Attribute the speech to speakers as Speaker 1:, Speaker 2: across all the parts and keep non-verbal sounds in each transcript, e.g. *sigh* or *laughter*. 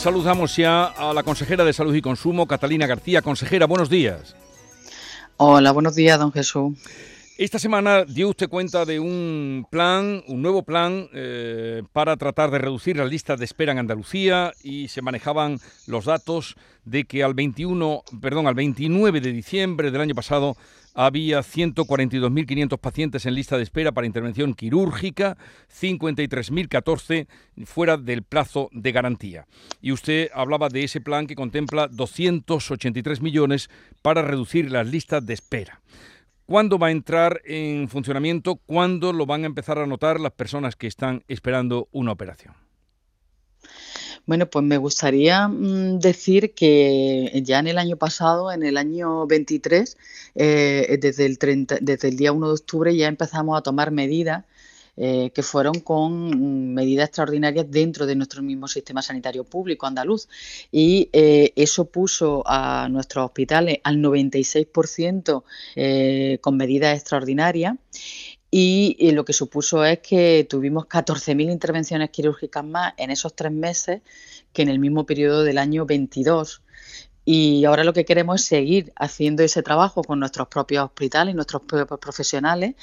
Speaker 1: Saludamos ya a la consejera de Salud y Consumo, Catalina García. Consejera, buenos días.
Speaker 2: Hola, buenos días, don Jesús.
Speaker 1: Esta semana dio usted cuenta de un plan, un nuevo plan eh, para tratar de reducir las listas de espera en Andalucía y se manejaban los datos de que al 21, perdón, al 29 de diciembre del año pasado había 142.500 pacientes en lista de espera para intervención quirúrgica, 53.014 fuera del plazo de garantía. Y usted hablaba de ese plan que contempla 283 millones para reducir las listas de espera. ¿Cuándo va a entrar en funcionamiento? ¿Cuándo lo van a empezar a notar las personas que están esperando una operación?
Speaker 2: Bueno, pues me gustaría mm, decir que ya en el año pasado, en el año 23, eh, desde, el desde el día 1 de octubre ya empezamos a tomar medidas eh, que fueron con medidas extraordinarias dentro de nuestro mismo sistema sanitario público andaluz. Y eh, eso puso a nuestros hospitales al 96% eh, con medidas extraordinarias. Y, lo que supuso es que tuvimos 14.000 intervenciones quirúrgicas más en esos tres meses que en el mismo periodo del año 22. Y ahora lo que queremos es seguir haciendo ese trabajo con nuestros propios hospitales y nuestros propios profesionales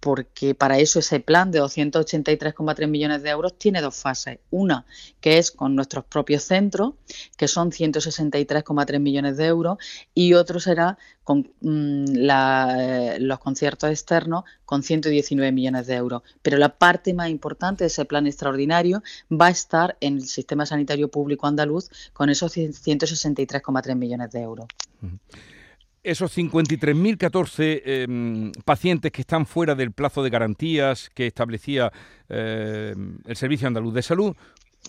Speaker 2: porque para eso ese plan de 283,3 millones de euros tiene dos fases. Una, que es con nuestros propios centros, que son 163,3 millones de euros, y otro será con mm, eh, los conciertos externos con 119 millones de euros. Pero la parte más importante de ese plan extraordinario va a estar en el sistema sanitario público andaluz con esos 163,3 millones de euros
Speaker 1: esos 53.014 em, pacientes que están fuera del plazo de garantías que establecía em, el Servicio Andaluz de Salud,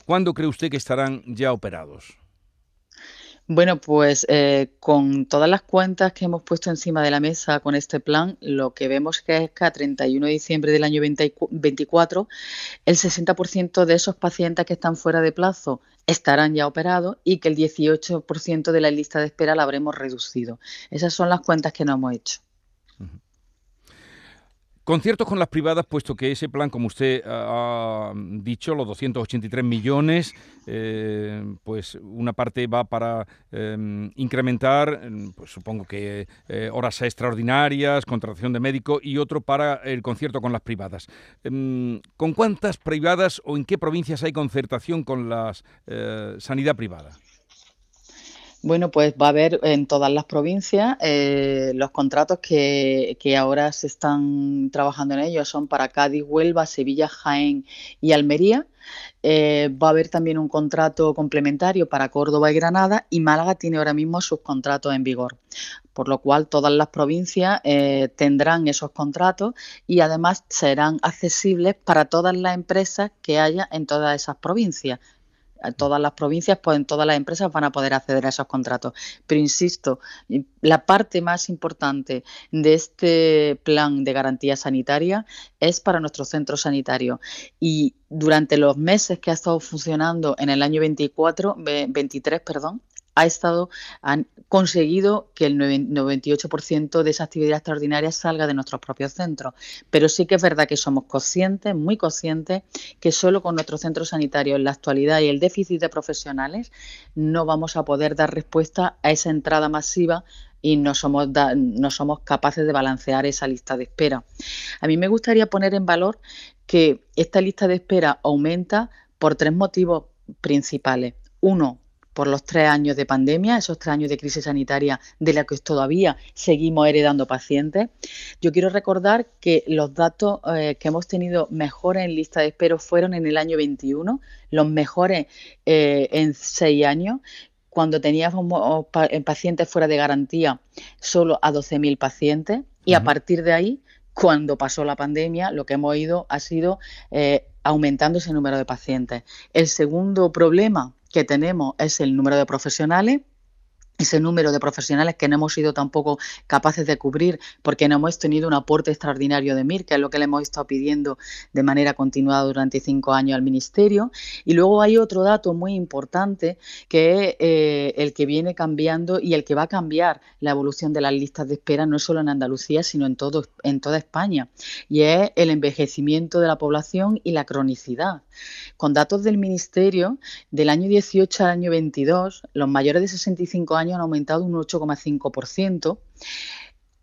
Speaker 1: ¿cuándo cree usted que estarán ya operados?
Speaker 2: Bueno, pues eh, con todas las cuentas que hemos puesto encima de la mesa con este plan, lo que vemos que es que a 31 de diciembre del año 2024, el 60% de esos pacientes que están fuera de plazo estarán ya operados y que el 18% de la lista de espera la habremos reducido. Esas son las cuentas que no hemos hecho.
Speaker 1: Conciertos con las privadas, puesto que ese plan, como usted ha dicho, los 283 millones, eh, pues una parte va para em, incrementar, em, pues supongo que eh, horas extraordinarias, contratación de médico y otro para el concierto con las privadas. Em, ¿Con cuántas privadas o en qué provincias hay concertación con la eh, sanidad privada?
Speaker 2: Bueno, pues va a haber en todas las provincias eh, los contratos que, ahora se están trabajando en ellos son para Cádiz, Huelva, Sevilla, Jaén y Almería. Eh, va a haber también un contrato complementario para Córdoba y Granada y Málaga tiene ahora mismo sus contratos en vigor, por lo cual todas las provincias eh, tendrán esos contratos y además serán accesibles para todas las empresas que haya en todas esas provincias todas las provincias, pues en todas las empresas van a poder acceder a esos contratos. Pero insisto, la parte más importante de este plan de garantía sanitaria es para nuestros centros sanitarios. Y durante los meses que ha estado funcionando en el año 24, 23, perdón, ha estado, han conseguido que el 98% de esa actividad extraordinaria salga de nuestros propios centros. Pero sí que es verdad que somos conscientes, muy conscientes, que solo con nuestros centros sanitarios en la actualidad y el déficit de profesionales no vamos a poder dar respuesta a esa entrada masiva y no somos, no somos capaces de balancear esa lista de espera. A mí me gustaría poner en valor que esta lista de espera aumenta por tres motivos principales. Uno, por los tres años de pandemia, esos tres años de crisis sanitaria de la que todavía seguimos heredando pacientes. Yo quiero recordar que los datos eh, que hemos tenido mejores en lista de espera fueron en el año 21, los mejores eh, en seis años, cuando teníamos pacientes fuera de garantía solo a 12.000 pacientes y a partir de ahí, cuando pasó la pandemia, lo que hemos ido ha sido eh, aumentando ese número de pacientes. El segundo problema que tenemos es el número de profesionales. Ese número de profesionales que no hemos sido tampoco capaces de cubrir porque no hemos tenido un aporte extraordinario de MIR, que es lo que le hemos estado pidiendo de manera continuada durante cinco años al Ministerio. Y luego hay otro dato muy importante que es eh, el que viene cambiando y el que va a cambiar la evolución de las listas de espera no solo en Andalucía, sino en, todo, en toda España. Y es el envejecimiento de la población y la cronicidad. Con datos del Ministerio, del año 18 al año 22, los mayores de 65 años han aumentado un 8,5%,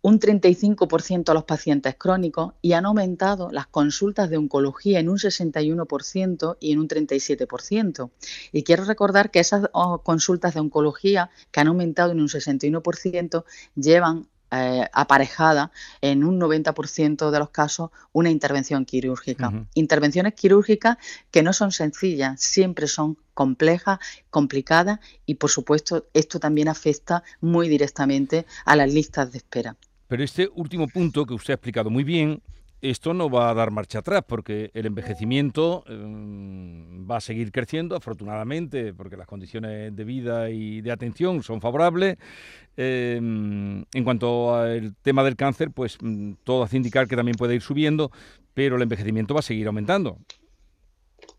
Speaker 2: un 35% a los pacientes crónicos y han aumentado las consultas de oncología en un 61% y en un 37%. Y quiero recordar que esas oh, consultas de oncología que han aumentado en un 61% llevan eh, aparejada en un 90% de los casos una intervención quirúrgica. Intervenciones quirúrgicas que no son sencillas, siempre son complejas, complicadas y por supuesto esto también afecta muy directamente a las listas de espera.
Speaker 1: Pero este último punto que usted ha explicado muy bien, esto no va a dar marcha atrás porque el envejecimiento em, va a seguir creciendo, afortunadamente, porque las condiciones de vida y de atención son favorables. Em, en cuanto al tema del cáncer, pues mm, todo hace indicar que también puede ir subiendo, pero el envejecimiento va a seguir aumentando.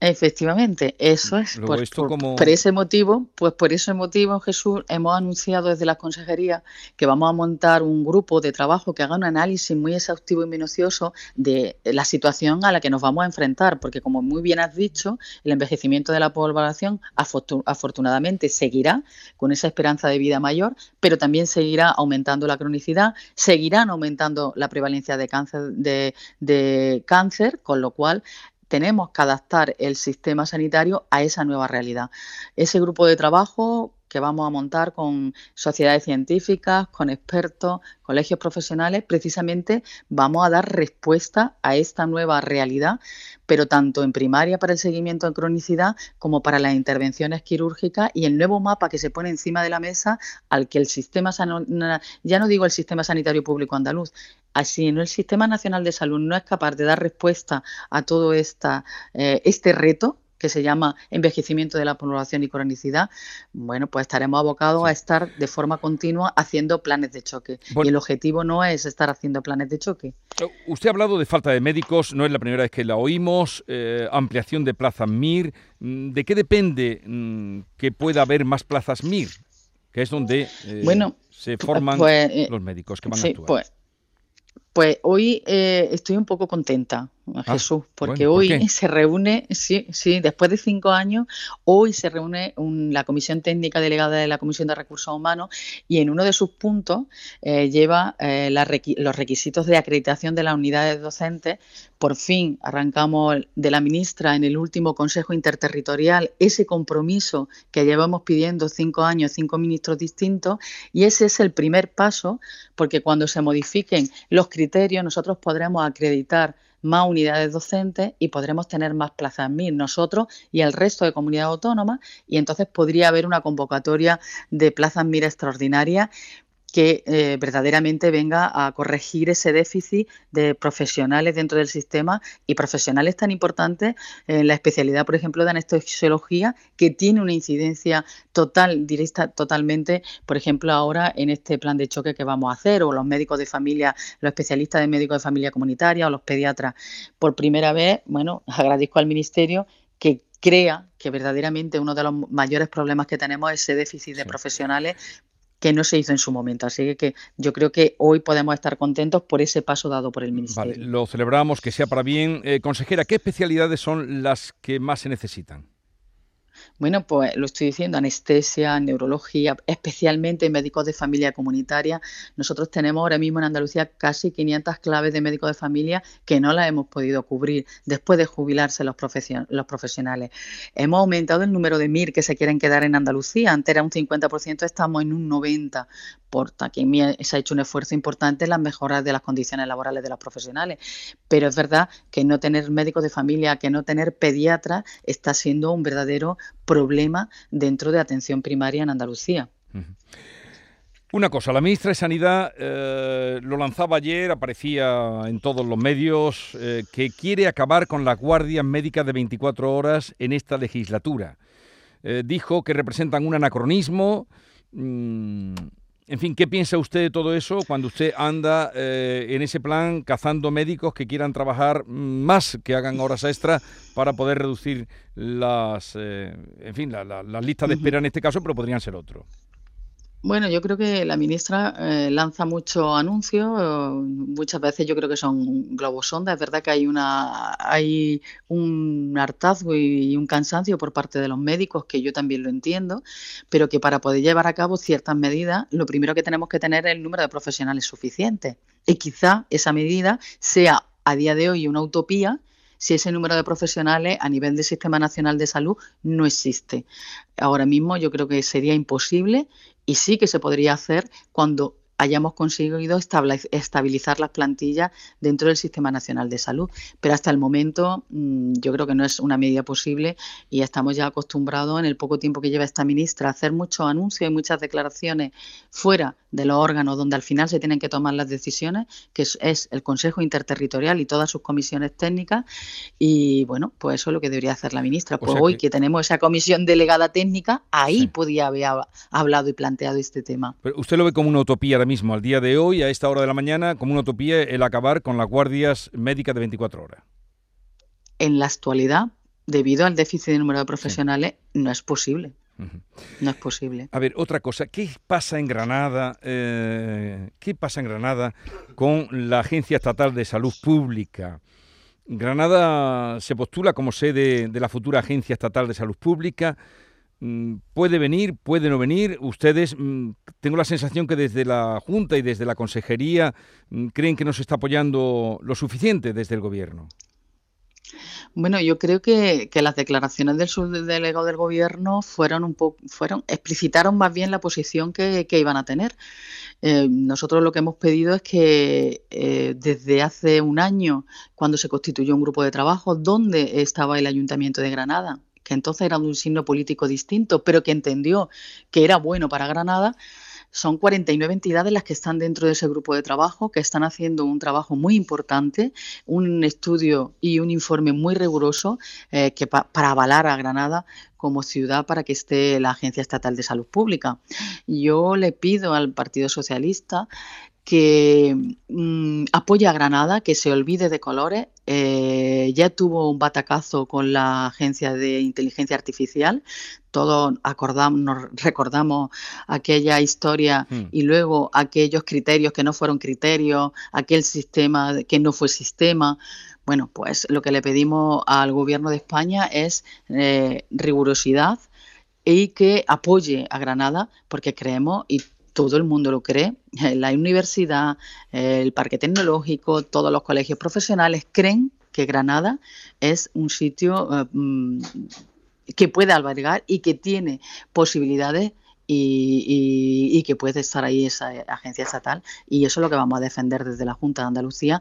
Speaker 2: Efectivamente, eso es. por, ese motivo, pues por ese motivo, Jesús, hemos anunciado desde la consejería que vamos a montar un grupo de trabajo que haga un análisis muy exhaustivo y minucioso de la situación a la que nos vamos a enfrentar, porque como muy bien has dicho, el envejecimiento de la población afortunadamente seguirá con esa esperanza de vida mayor, pero también seguirá aumentando la cronicidad, seguirán aumentando la prevalencia de cáncer, de, de cáncer, con lo cual tenemos que adaptar el sistema sanitario a esa nueva realidad. Ese grupo de trabajo que vamos a montar con sociedades científicas, con expertos, colegios profesionales, precisamente vamos a dar respuesta a esta nueva realidad, pero tanto en primaria para el seguimiento en cronicidad como para las intervenciones quirúrgicas y el nuevo mapa que se pone encima de la mesa al que el sistema, ya no digo el sistema sanitario público andaluz, así el Sistema Nacional de Salud no es capaz de dar respuesta a todo esta, eh, este reto, que se llama envejecimiento de la población y cronicidad, bueno, pues estaremos abocados a estar de forma continua haciendo planes de choque. y el objetivo no es estar haciendo planes de choque.
Speaker 1: Eh, usted ha hablado de falta de médicos, no es la primera vez que la oímos, eh, ampliación de plazas MIR. Mm, ¿De qué depende mm, que pueda haber más plazas MIR? Que es donde se forman pues, los médicos que van a actuar.
Speaker 2: Pues, pues hoy eh, estoy un poco contenta, ah, Jesús, porque hoy *laughs* se reúne, sí, sí, después de cinco años, hoy se reúne la Comisión Técnica Delegada de la Comisión de Recursos Humanos y en uno de sus puntos eh, lleva eh, los requisitos de acreditación de las unidades docentes. Por fin arrancamos de la ministra en el último Consejo Interterritorial ese compromiso que llevamos pidiendo cinco años, cinco ministros distintos, y ese es el primer paso, porque cuando se modifiquen los criterios nosotros podremos acreditar más unidades docentes y podremos tener más plazas MIR nosotros y el resto de comunidades autónomas y entonces podría haber una convocatoria de plazas MIR extraordinarias que eh, verdaderamente venga a corregir ese déficit de profesionales dentro del sistema y profesionales tan importantes en la especialidad, por ejemplo, de anestesiología, que tiene una incidencia total, directa totalmente, por ejemplo, ahora en este plan de choque que vamos a hacer, o los médicos de familia, los especialistas de médicos de familia comunitaria o los pediatras. Por primera vez, bueno, *laughs* agradezco al Ministerio que crea que verdaderamente uno de los mayores problemas que tenemos es ese déficit de profesionales que no se hizo en su momento. Así que yo creo que hoy podemos estar contentos por ese paso dado por el Ministerio.
Speaker 1: Vale, lo celebramos, que sea para bien. Eh, consejera, ¿qué especialidades son las que más se necesitan?
Speaker 2: Bueno, pues lo estoy diciendo, anestesia, neurología, especialmente médicos de familia comunitaria. Nosotros tenemos ahora mismo en Andalucía casi 500 claves de médicos de familia que no las hemos podido cubrir después de jubilarse los, profesionales. Hemos aumentado el número de MIR que se quieren quedar en Andalucía. Antes era un 50%, estamos en un 90% por se ha hecho un esfuerzo importante en las mejoras de las condiciones laborales de los profesionales. Pero es verdad que no tener médicos de familia, que no tener pediatras, está siendo un verdadero problema dentro de atención primaria en Andalucía.
Speaker 1: Una cosa, la ministra de Sanidad eh, lo lanzaba ayer, aparecía en todos los medios, eh, que quiere acabar con las guardias médicas de 24 horas en esta legislatura. Eh, dijo que representan un anacronismo, Mm, en fin, ¿qué piensa usted de todo eso cuando usted anda eh, en ese plan cazando médicos que quieran trabajar más, que hagan horas extras para poder reducir las, eh, en fin, las listas de espera en este caso, pero podrían ser otros?
Speaker 2: Bueno, yo creo que la ministra eh, lanza muchos anuncios, muchas veces yo creo que son globos sonda. Es verdad que hay una hay un hartazgo y, un cansancio por parte de los médicos, que yo también lo entiendo, pero que para poder llevar a cabo ciertas medidas, lo primero que tenemos que tener es el número de profesionales suficiente. Y quizá esa medida sea a día de hoy una utopía si ese número de profesionales a nivel del Sistema Nacional de Salud no existe. Ahora mismo yo creo que sería imposible y sí que se podría hacer cuando hayamos conseguido estabilizar las plantillas dentro del Sistema Nacional de Salud. Pero hasta el momento mm, yo creo que no es una medida posible y estamos ya acostumbrados en el poco tiempo que lleva esta ministra a hacer muchos anuncios y muchas declaraciones fuera de los órganos donde al final se tienen que tomar las decisiones, que es, el Consejo Interterritorial y todas sus comisiones técnicas. Y bueno, pues eso es lo que debería hacer la ministra. Pues hoy que... tenemos esa comisión delegada técnica, ahí podía haber hablado y planteado este tema.
Speaker 1: Pero usted lo ve como una utopía mismo, al día de hoy, a esta hora de la mañana, como una utopía el acabar con las guardias médicas de 24 horas?
Speaker 2: En la actualidad, debido al déficit de número de profesionales, no es posible. No es posible.
Speaker 1: A ver, otra cosa, ¿qué pasa en Granada? Eh, ¿Qué pasa en Granada con la Agencia Estatal de Salud Pública? Granada se postula como sede de la futura Agencia Estatal de Salud Pública. Mm, puede venir, puede no venir. Ustedes, mm, tengo la sensación que desde la Junta y desde la Consejería mm, creen que no se está apoyando lo suficiente desde el Gobierno.
Speaker 2: Bueno, yo creo que, las declaraciones del subdelegado del gobierno fueron un poco, fueron, explicitaron más bien la posición que, iban a tener. Eh, nosotros lo que hemos pedido es que eh, desde hace un año, cuando se constituyó un grupo de trabajo, donde estaba el Ayuntamiento de Granada, que entonces era un signo político distinto, pero que entendió que era bueno para Granada, son 49 entidades las que están dentro de ese grupo de trabajo, que están haciendo un trabajo muy importante, un estudio y un informe muy riguroso eh, que para avalar a Granada como ciudad para que esté la Agencia Estatal de Salud Pública. Yo le pido al Partido Socialista que mm, apoya a Granada, que se olvide de colores. Eh, ya tuvo un batacazo con la Agencia de Inteligencia Artificial. Todos acordamos, nos recordamos aquella historia hmm. y luego aquellos criterios que no fueron criterios, aquel sistema que no fue sistema. Bueno, pues lo que le pedimos al Gobierno de España es eh, rigurosidad y que apoye a Granada porque creemos y todo el mundo lo cree, la universidad, el parque tecnológico, todos los colegios profesionales creen que Granada es un sitio eh, mm, que puede albergar y que tiene posibilidades y, que puede estar ahí esa agencia estatal. Y eso es lo que vamos a defender desde la Junta de Andalucía,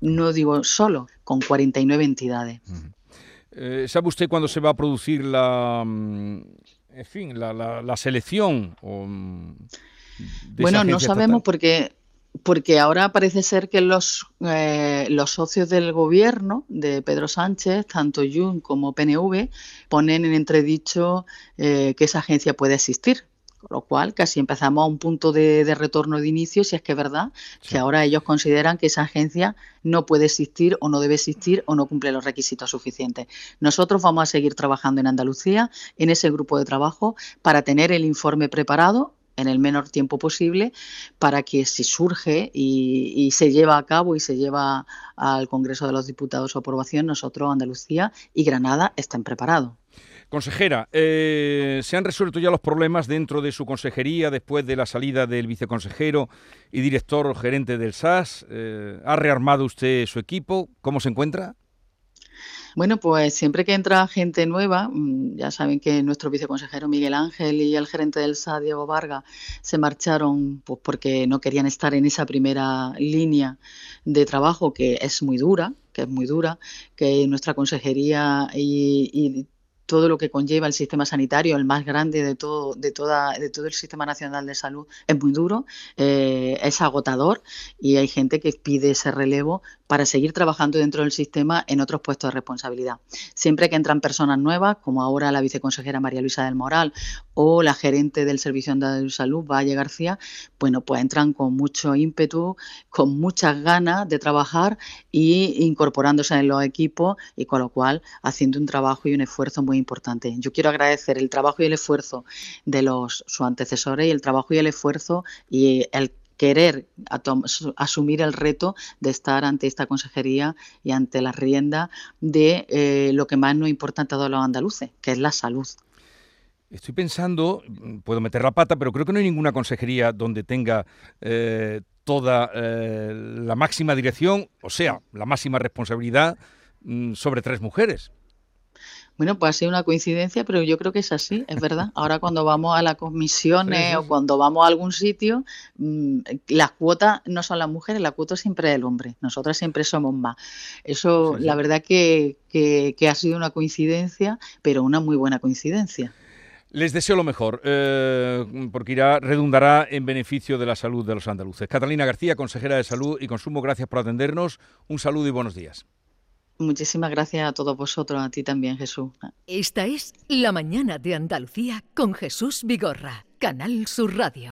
Speaker 2: no digo solo, con 49 entidades.
Speaker 1: Eh, ¿Sabe usted cuándo se va a producir la, mm, en fin, la, selección? Mm,
Speaker 2: bueno, no sabemos porque porque ahora parece ser que los, eh, los socios del gobierno de Pedro Sánchez, tanto Jun como PNV, ponen en entredicho eh, que esa agencia puede existir. Con lo cual, casi empezamos a un punto de, retorno de inicio, si es que es verdad, que ahora ellos consideran que esa agencia no puede existir o no debe existir o no cumple los requisitos suficientes. Nosotros vamos a seguir trabajando en Andalucía, en ese grupo de trabajo, para tener el informe preparado en el menor tiempo posible para que si surge y, se lleva a cabo y se lleva al Congreso de los Diputados su aprobación, nosotros, Andalucía y Granada estén preparados.
Speaker 1: Consejera, eh, ¿se han resuelto ya los problemas dentro de su consejería después de la salida del viceconsejero y director gerente del SAS? Eh, ¿Ha rearmado usted su equipo? ¿Cómo se encuentra?
Speaker 2: Bueno, pues siempre que entra gente nueva, mm, ya saben que nuestro viceconsejero Miguel Ángel y el gerente del SA, Diego Vargas, se marcharon pues, porque no querían estar en esa primera línea de trabajo que es muy dura, que es muy dura, que nuestra consejería y, todo lo que conlleva el sistema sanitario, el más grande de todo, de toda, de todo el sistema nacional de salud, es muy duro, eh, es agotador y hay gente que pide ese relevo para seguir trabajando dentro del sistema en otros puestos de responsabilidad. Siempre que entran personas nuevas, como ahora la viceconsejera María Luisa del Moral o la gerente del Servicio de Salud, Valle García, bueno, pues entran con mucho ímpetu, con muchas ganas de trabajar y incorporándose en los equipos y con lo cual haciendo un trabajo y un esfuerzo muy importante. Yo quiero agradecer el trabajo y el esfuerzo de los sus antecesores y el trabajo y el esfuerzo y el querer asumir el reto de estar ante esta consejería y ante la rienda de eh, lo que más nos importa a todos los andaluces, que es la salud.
Speaker 1: Estoy pensando, puedo meter la pata, pero creo que no hay ninguna consejería donde tenga eh, toda eh, la máxima dirección, o sea, la máxima responsabilidad mm, sobre tres mujeres.
Speaker 2: Bueno, pues ha sido una coincidencia, pero yo creo que es así, es verdad. Ahora cuando vamos a las comisiones o cuando vamos a algún sitio, mm, las cuotas no son las mujeres, la cuota siempre es el hombre. Nosotras siempre somos más. Eso, la verdad que, que, ha sido una coincidencia, pero una muy buena coincidencia.
Speaker 1: Les deseo lo mejor, eh, porque irá, redundará en beneficio de la salud de los andaluces. Catalina García, consejera de Salud y Consumo, gracias por atendernos. Un saludo y buenos días.
Speaker 2: Muchísimas gracias a todos vosotros, a ti también, Jesús.
Speaker 3: Esta es La Mañana de Andalucía con Jesús Vigorra, Canal Sur Radio.